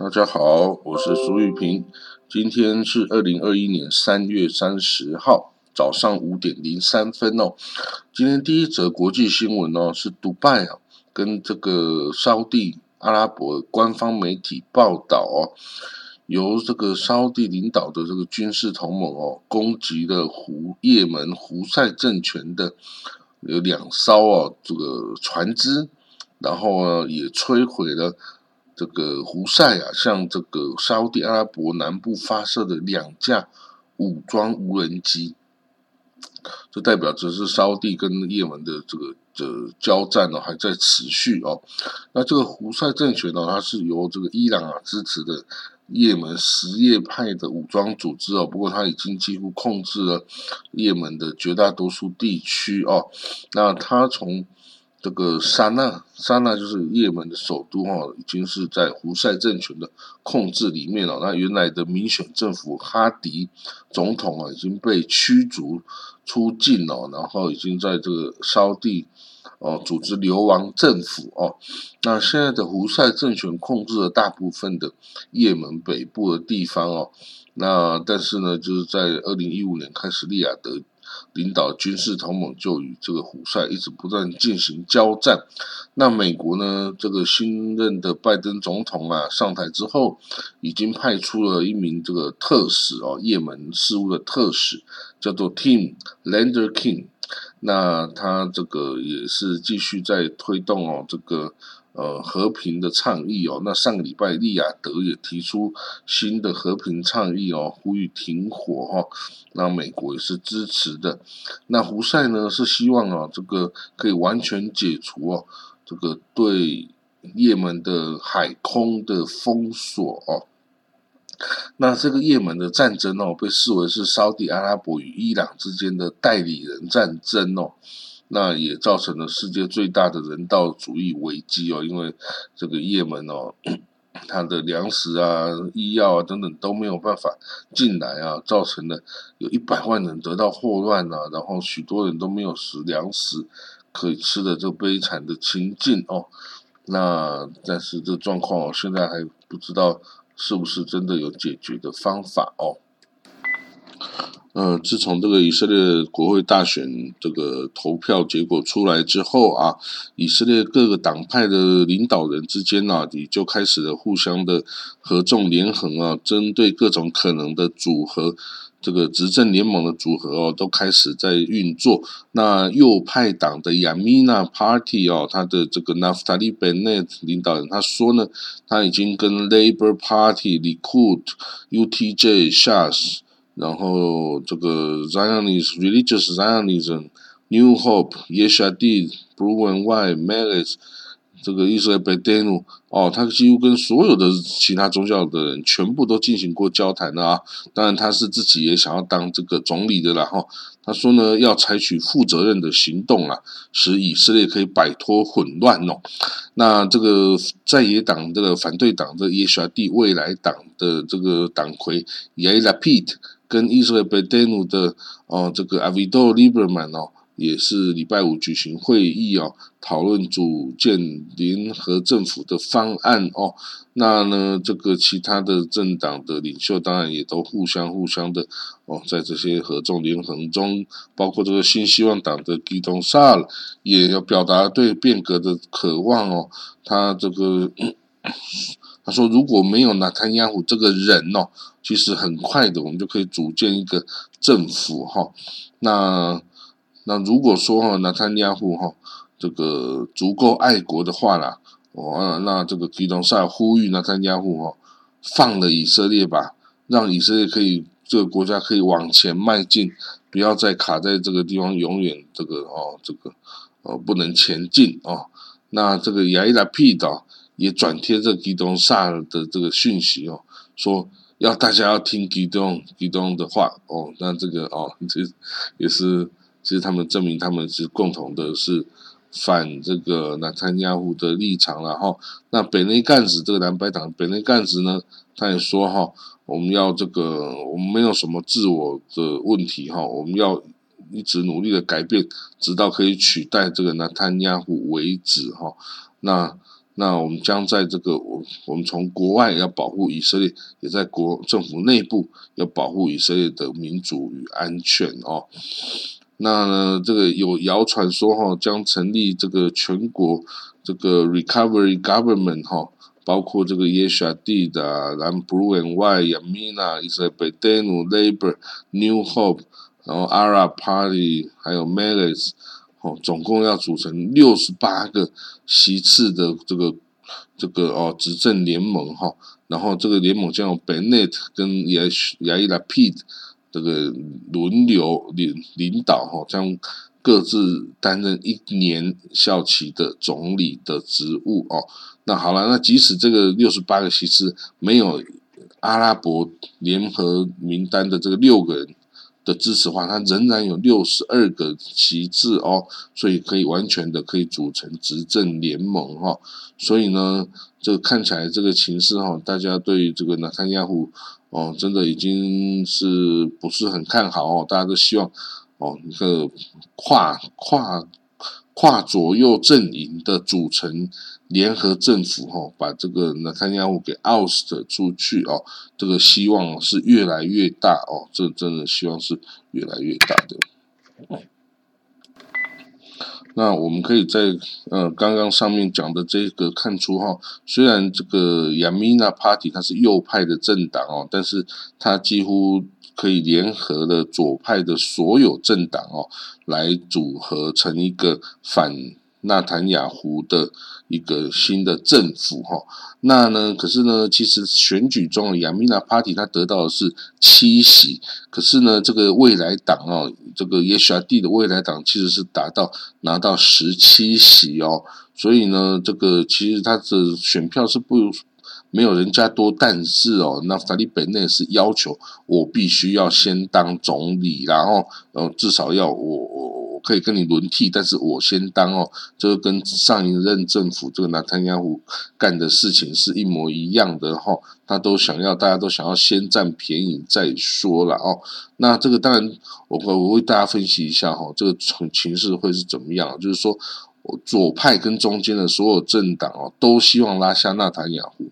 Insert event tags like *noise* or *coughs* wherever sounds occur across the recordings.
大家好，我是苏玉平。今天是二零二一年三月三十号早上五点零三分哦。今天第一则国际新闻哦，是迪拜啊跟这个沙地阿拉伯官方媒体报道哦，由这个沙地领导的这个军事同盟哦，攻击了胡也门胡塞政权的有两艘哦这个船只，然后呢也摧毁了。这个胡塞啊，向这个沙特阿拉伯南部发射的两架武装无人机，这代表着是沙特跟也门的这个的交战呢还在持续哦。那这个胡塞政权呢，它是由这个伊朗啊支持的也门什叶派的武装组织哦，不过它已经几乎控制了也门的绝大多数地区哦。那它从这个沙那，沙那就是也门的首都哈，已经是在胡塞政权的控制里面了。那原来的民选政府哈迪总统啊，已经被驱逐出境了，然后已经在这个烧地哦组织流亡政府哦。那现在的胡塞政权控制了大部分的也门北部的地方哦。那但是呢，就是在二零一五年开始，利雅得。领导军事同盟就与这个胡塞一直不断进行交战。那美国呢？这个新任的拜登总统啊上台之后，已经派出了一名这个特使哦，也门事务的特使，叫做 Tim Lander King。那他这个也是继续在推动哦，这个。呃，和平的倡议哦，那上个礼拜利雅得也提出新的和平倡议哦，呼吁停火哈，那美国也是支持的。那胡塞呢是希望啊，这个可以完全解除哦，这个对也门的海空的封锁哦。那这个也门的战争哦，被视为是沙地阿拉伯与伊朗之间的代理人战争哦。那也造成了世界最大的人道主义危机哦，因为这个也门哦，它的粮食啊、医药啊等等都没有办法进来啊，造成了有一百万人得到霍乱啊，然后许多人都没有食粮食可以吃的这悲惨的情境哦。那但是这状况哦，现在还不知道是不是真的有解决的方法哦。呃，自从这个以色列国会大选这个投票结果出来之后啊，以色列各个党派的领导人之间呢，也就开始了互相的合纵连横啊，针对各种可能的组合，这个执政联盟的组合哦，都开始在运作。那右派党的 Yamina Party 哦，他的这个 Naftali Bennett 领导人他说呢，他已经跟 Labor Party、Likud、UTJ、Shas。然后这个 Zionist religious Zionism, New Hope, Yeshadid, Blue and White, Meretz，这个伊斯兰贝登努哦，他几乎跟所有的其他宗教的人全部都进行过交谈的啊。当然，他是自己也想要当这个总理的啦哈。他说呢，要采取负责任的行动啊，使以色列可以摆脱混乱哦。那这个在野党这个反对党的耶沙蒂未来党的这个党魁 y a i l a p i t。跟以色列贝登努的哦，这个阿维多利伯曼哦，也是礼拜五举行会议哦，讨论组建联合政府的方案哦。那呢，这个其他的政党的领袖当然也都互相互相的哦，在这些合纵连横中，包括这个新希望党的基东萨尔也要表达对变革的渴望哦。他这个。他说：“如果没有纳坦亚胡这个人哦，其实很快的，我们就可以组建一个政府哈。那那如果说哈，纳坦亚胡哈这个足够爱国的话啦，哦，那这个基隆赛呼吁纳坦亚胡哈放了以色列吧，让以色列可以这个国家可以往前迈进，不要再卡在这个地方，永远这个哦这个哦不能前进哦。那这个亚伊拉皮岛。”也转贴这基东萨的这个讯息哦，说要大家要听基东基东的话哦，那这个哦，这也是其实他们证明他们是共同的是反这个纳坦亚胡的立场了哈。那北内干子这个蓝白党北内干子呢，他也说哈，我们要这个我们没有什么自我的问题哈，我们要一直努力的改变，直到可以取代这个纳坦亚胡为止哈。那那我们将在这个我我们从国外要保护以色列，也在国政府内部要保护以色列的民主与安全哦。那呢，这个有谣传说哈，将成立这个全国这个 recovery government 哈，包括这个耶沙蒂的蓝 blue and white Yamina、以色列 Bedenu、Labor、New Hope，然后 Arab Party 还有 Meles。哦，总共要组成六十八个席次的这个这个哦执政联盟哈，然后这个联盟将由 Bennett 跟亚亚伊拉 Pete 这个轮流领领导哈，将各自担任一年效期的总理的职务哦。那好了，那即使这个六十八个席次没有阿拉伯联合名单的这个六个人。的支持话，它仍然有六十二个旗帜哦，所以可以完全的可以组成执政联盟哈。所以呢，这个看起来这个情势哈，大家对这个纳坦亚胡哦，真的已经是不是很看好哦？大家都希望哦，一个跨跨跨左右阵营的组成。联合政府哈，把这个纳坦亚胡给 oust 出去哦，这个希望是越来越大哦，这真的希望是越来越大的。那我们可以在呃刚刚上面讲的这个看出哈，虽然这个 Yamina Party 它是右派的政党哦，但是它几乎可以联合了左派的所有政党哦，来组合成一个反。纳坦雅胡的一个新的政府哈，那呢？可是呢？其实选举中的亚米娜 Party 他得到的是七席，可是呢，这个未来党哦，这个 YHD 的未来党其实是达到拿到十七席哦，所以呢，这个其实他的选票是不没有人家多，但是哦，那法利本内是要求我必须要先当总理，然后呃，至少要我我。可以跟你轮替，但是我先当哦，这个跟上一任政府这个纳坦雅胡干的事情是一模一样的哈，他都想要，大家都想要先占便宜再说了哦。那这个当然，我我为大家分析一下哈，这个情情势会是怎么样？就是说，左派跟中间的所有政党哦，都希望拉下纳坦雅胡。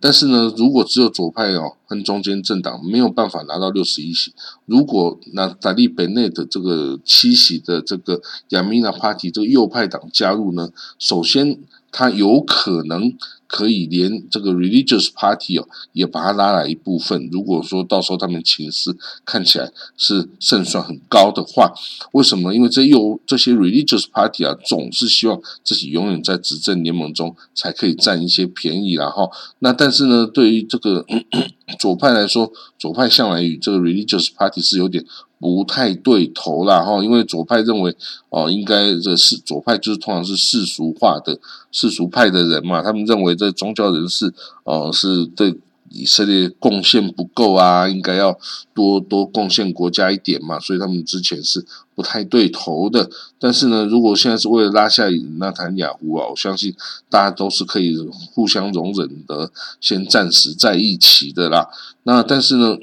但是呢，如果只有左派哦和中间政党没有办法拿到六十一席，如果那达利本内的这个七席的这个亚米娜 Party 这个右派党加入呢，首先他有可能。可以连这个 religious party 哦，也把它拉来一部分。如果说到时候他们情势看起来是胜算很高的话，为什么？因为这又这些 religious party 啊，总是希望自己永远在执政联盟中才可以占一些便宜，然后那但是呢，对于这个 *coughs* 左派来说，左派向来与这个 religious party 是有点。不太对头啦哈，因为左派认为哦，应该这是左派就是通常是世俗化的世俗派的人嘛，他们认为这宗教人士哦是对以色列贡献不够啊，应该要多多贡献国家一点嘛，所以他们之前是不太对头的。但是呢，如果现在是为了拉下纳坦雅胡啊，我相信大家都是可以互相容忍的，先暂时在一起的啦。那但是呢，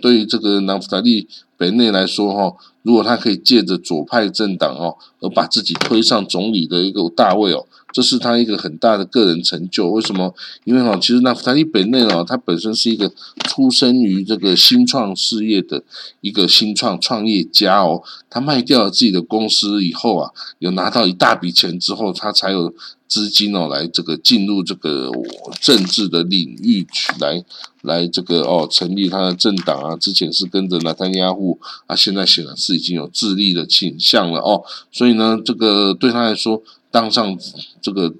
对于这个南弗达利。北内来说哈，如果他可以借着左派政党哦，而把自己推上总理的一个大位哦，这是他一个很大的个人成就。为什么？因为哈，其实那弗达利北内哦，他本身是一个出生于这个新创事业的一个新创创业家哦。他卖掉了自己的公司以后啊，有拿到一大笔钱之后，他才有资金哦，来这个进入这个政治的领域去来。来这个哦，成立他的政党啊，之前是跟着纳坦亚户啊，现在显然是已经有自立的倾向了哦，所以呢，这个对他来说当上这个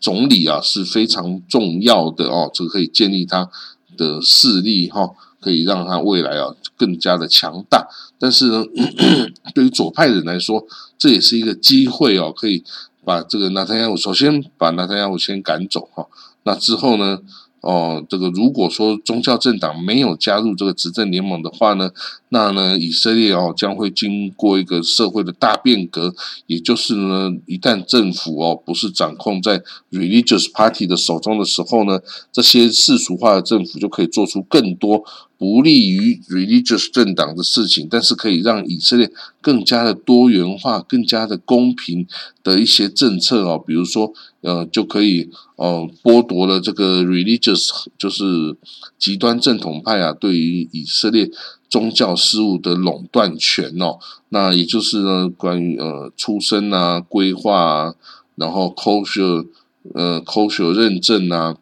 总理啊是非常重要的哦，这个可以建立他的势力哈，可以让他未来啊更加的强大。但是呢，*clears throat* 对于左派人来说，这也是一个机会哦，可以把这个纳坦亚胡首先把纳坦亚胡先赶走哈，那之后呢？哦，这个如果说宗教政党没有加入这个执政联盟的话呢，那呢以色列哦将会经过一个社会的大变革，也就是呢一旦政府哦不是掌控在 religious party 的手中的时候呢，这些世俗化的政府就可以做出更多不利于 religious 政党的事情，但是可以让以色列更加的多元化、更加的公平的一些政策哦，比如说，呃，就可以呃剥夺了这个 religious 就是极端正统派啊，对于以色列宗教事务的垄断权哦，那也就是呢，关于呃出生啊、规划啊，然后 kosher 呃 kosher 认证啊。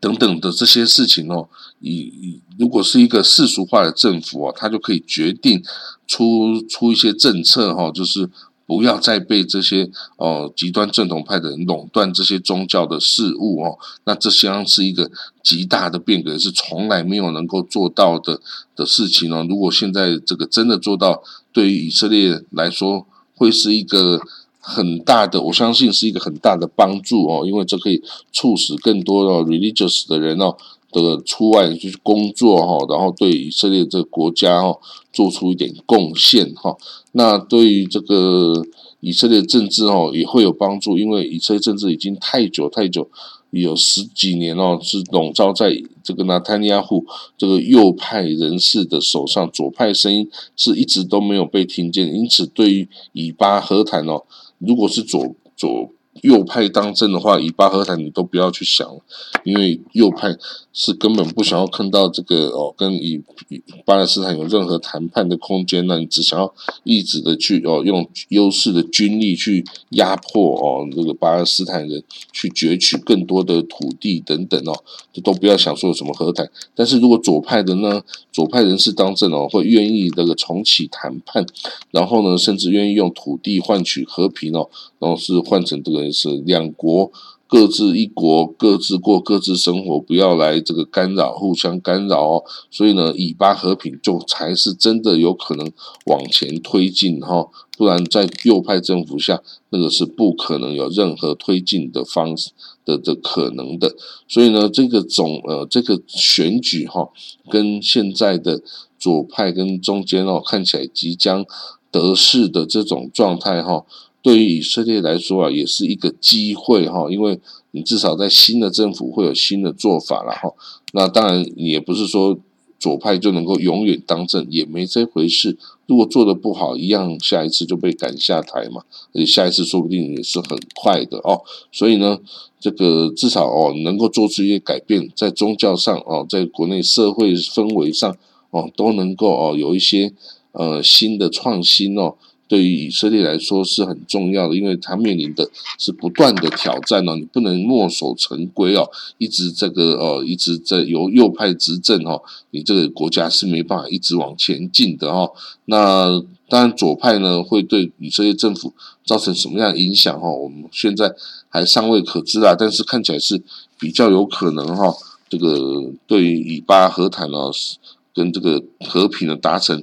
等等的这些事情哦，以以如果是一个世俗化的政府哦，他就可以决定出出一些政策哈，就是不要再被这些哦极端正统派的人垄断这些宗教的事物哦。那这相当是一个极大的变革，是从来没有能够做到的的事情哦。如果现在这个真的做到，对于以色列来说，会是一个。很大的，我相信是一个很大的帮助哦，因为这可以促使更多的 religious 的人哦的出外去工作哈，然后对以色列这个国家哈做出一点贡献哈。那对于这个以色列政治哦也会有帮助，因为以色列政治已经太久太久有十几年哦是笼罩在这个纳坦尼亚胡这个右派人士的手上，左派声音是一直都没有被听见，因此对于以巴和谈哦。如果是左左右派当政的话，以巴和谈你都不要去想，因为右派是根本不想要看到这个哦，跟以巴勒斯坦有任何谈判的空间。那你只想要一直的去哦，用优势的军力去压迫哦，这个巴勒斯坦人去攫取更多的土地等等哦，这都不要想说什么和谈。但是如果左派的呢，左派人士当政哦，会愿意这个重启谈判，然后呢，甚至愿意用土地换取和平哦，然后是换成这个。是两国各自一国，各自过各自生活，不要来这个干扰，互相干扰哦。所以呢，以巴和平就才是真的有可能往前推进哈，不然在右派政府下，那个是不可能有任何推进的方式的的可能的。所以呢，这个总呃这个选举哈，跟现在的左派跟中间哦看起来即将得势的这种状态哈。对于以色列来说啊，也是一个机会哈，因为你至少在新的政府会有新的做法了哈。那当然也不是说左派就能够永远当政，也没这回事。如果做的不好，一样下一次就被赶下台嘛。而且下一次说不定也是很快的哦。所以呢，这个至少哦能够做出一些改变，在宗教上哦，在国内社会氛围上哦都能够哦有一些呃新的创新哦。对于以色列来说是很重要的，因为它面临的是不断的挑战哦，你不能墨守成规哦，一直这个哦，一直在由右派执政哦，你这个国家是没办法一直往前进的哦。那当然左派呢会对以色列政府造成什么样的影响哈？我们现在还尚未可知啊，但是看起来是比较有可能哈。这个对于以巴和谈呢，跟这个和平的达成。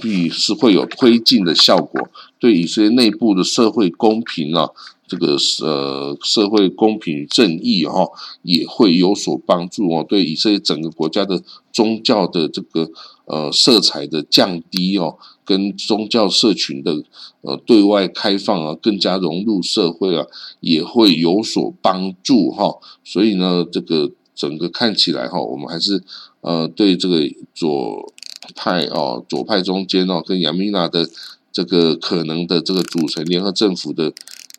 必是会有推进的效果，对以色列内部的社会公平啊，这个呃社会公平正义哈，也会有所帮助哦。对以色列整个国家的宗教的这个呃色彩的降低哦，跟宗教社群的呃对外开放啊，更加融入社会啊，也会有所帮助哈。所以呢，这个整个看起来哈，我们还是呃对这个左。派哦，左派中间哦，跟亚米娜的这个可能的这个组成联合政府的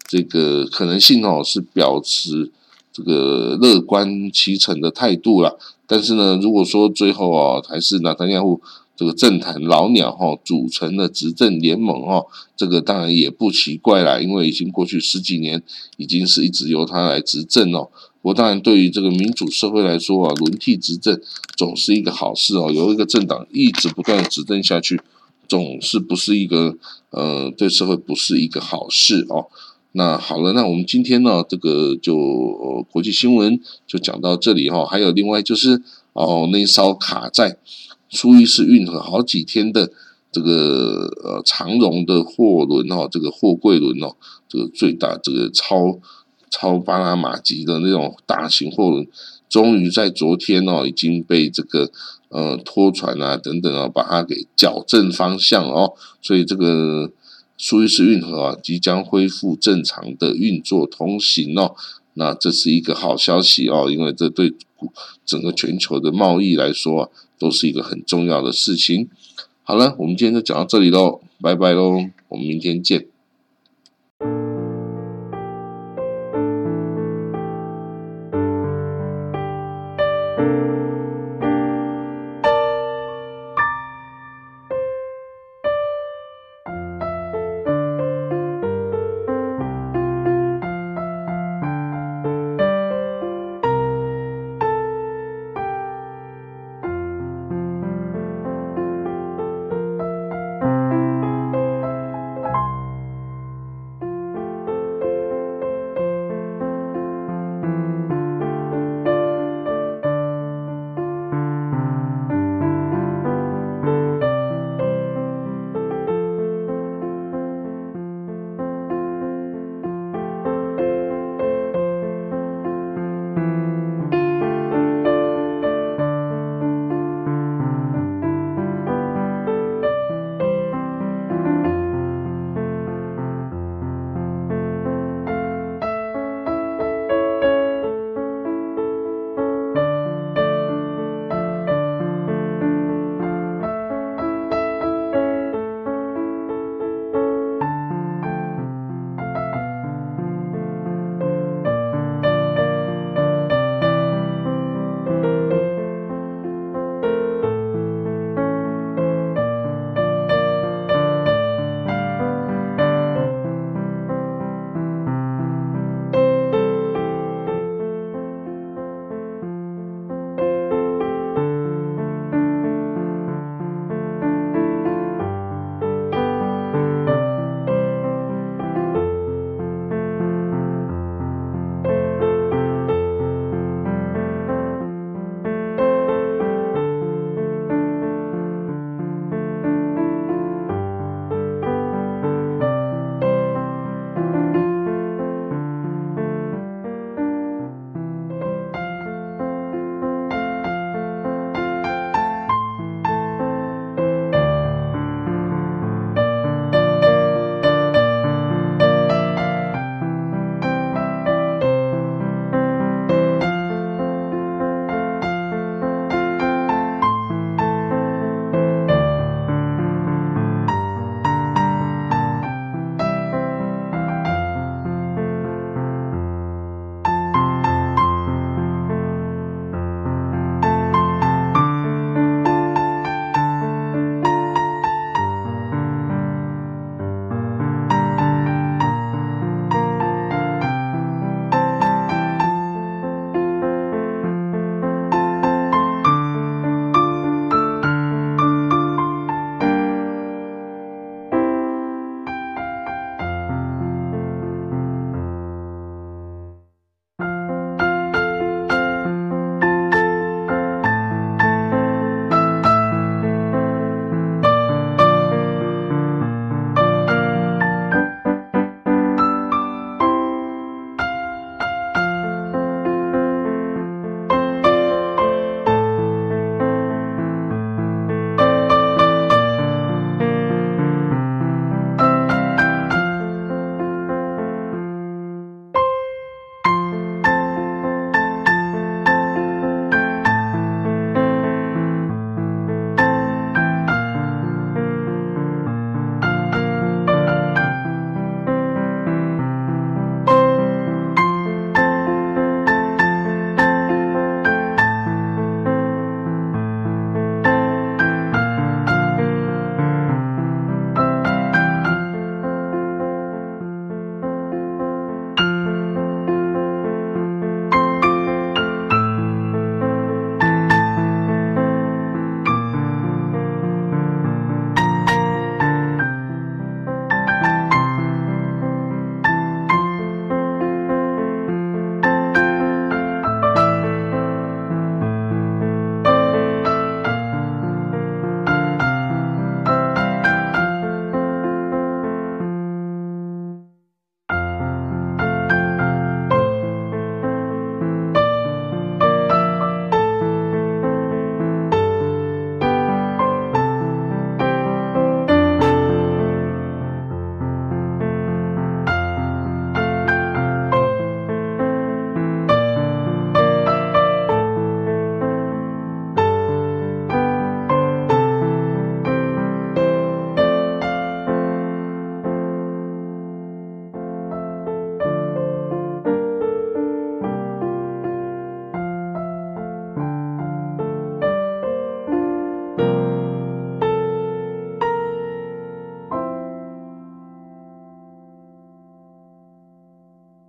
这个可能性哦，是表示这个乐观其成的态度啦。但是呢，如果说最后哦，还是纳坦亚胡这个政坛老鸟哈组成的执政联盟哦，这个当然也不奇怪啦，因为已经过去十几年，已经是一直由他来执政哦。我当然，对于这个民主社会来说啊，轮替执政总是一个好事哦。有一个政党一直不断执政下去，总是不是一个呃，对社会不是一个好事哦。那好了，那我们今天呢，这个就国际新闻就讲到这里哈。还有另外就是哦，那艘卡在苏伊士运河好几天的这个呃长荣的货轮哦，这个货柜轮哦，这个最大这个超。超巴拿马级的那种大型货轮，终于在昨天哦，已经被这个呃拖船啊等等啊，把它给矫正方向哦，所以这个苏伊士运河啊，即将恢复正常的运作通行哦。那这是一个好消息哦，因为这对整个全球的贸易来说啊，都是一个很重要的事情。好了，我们今天就讲到这里喽，拜拜喽，我们明天见。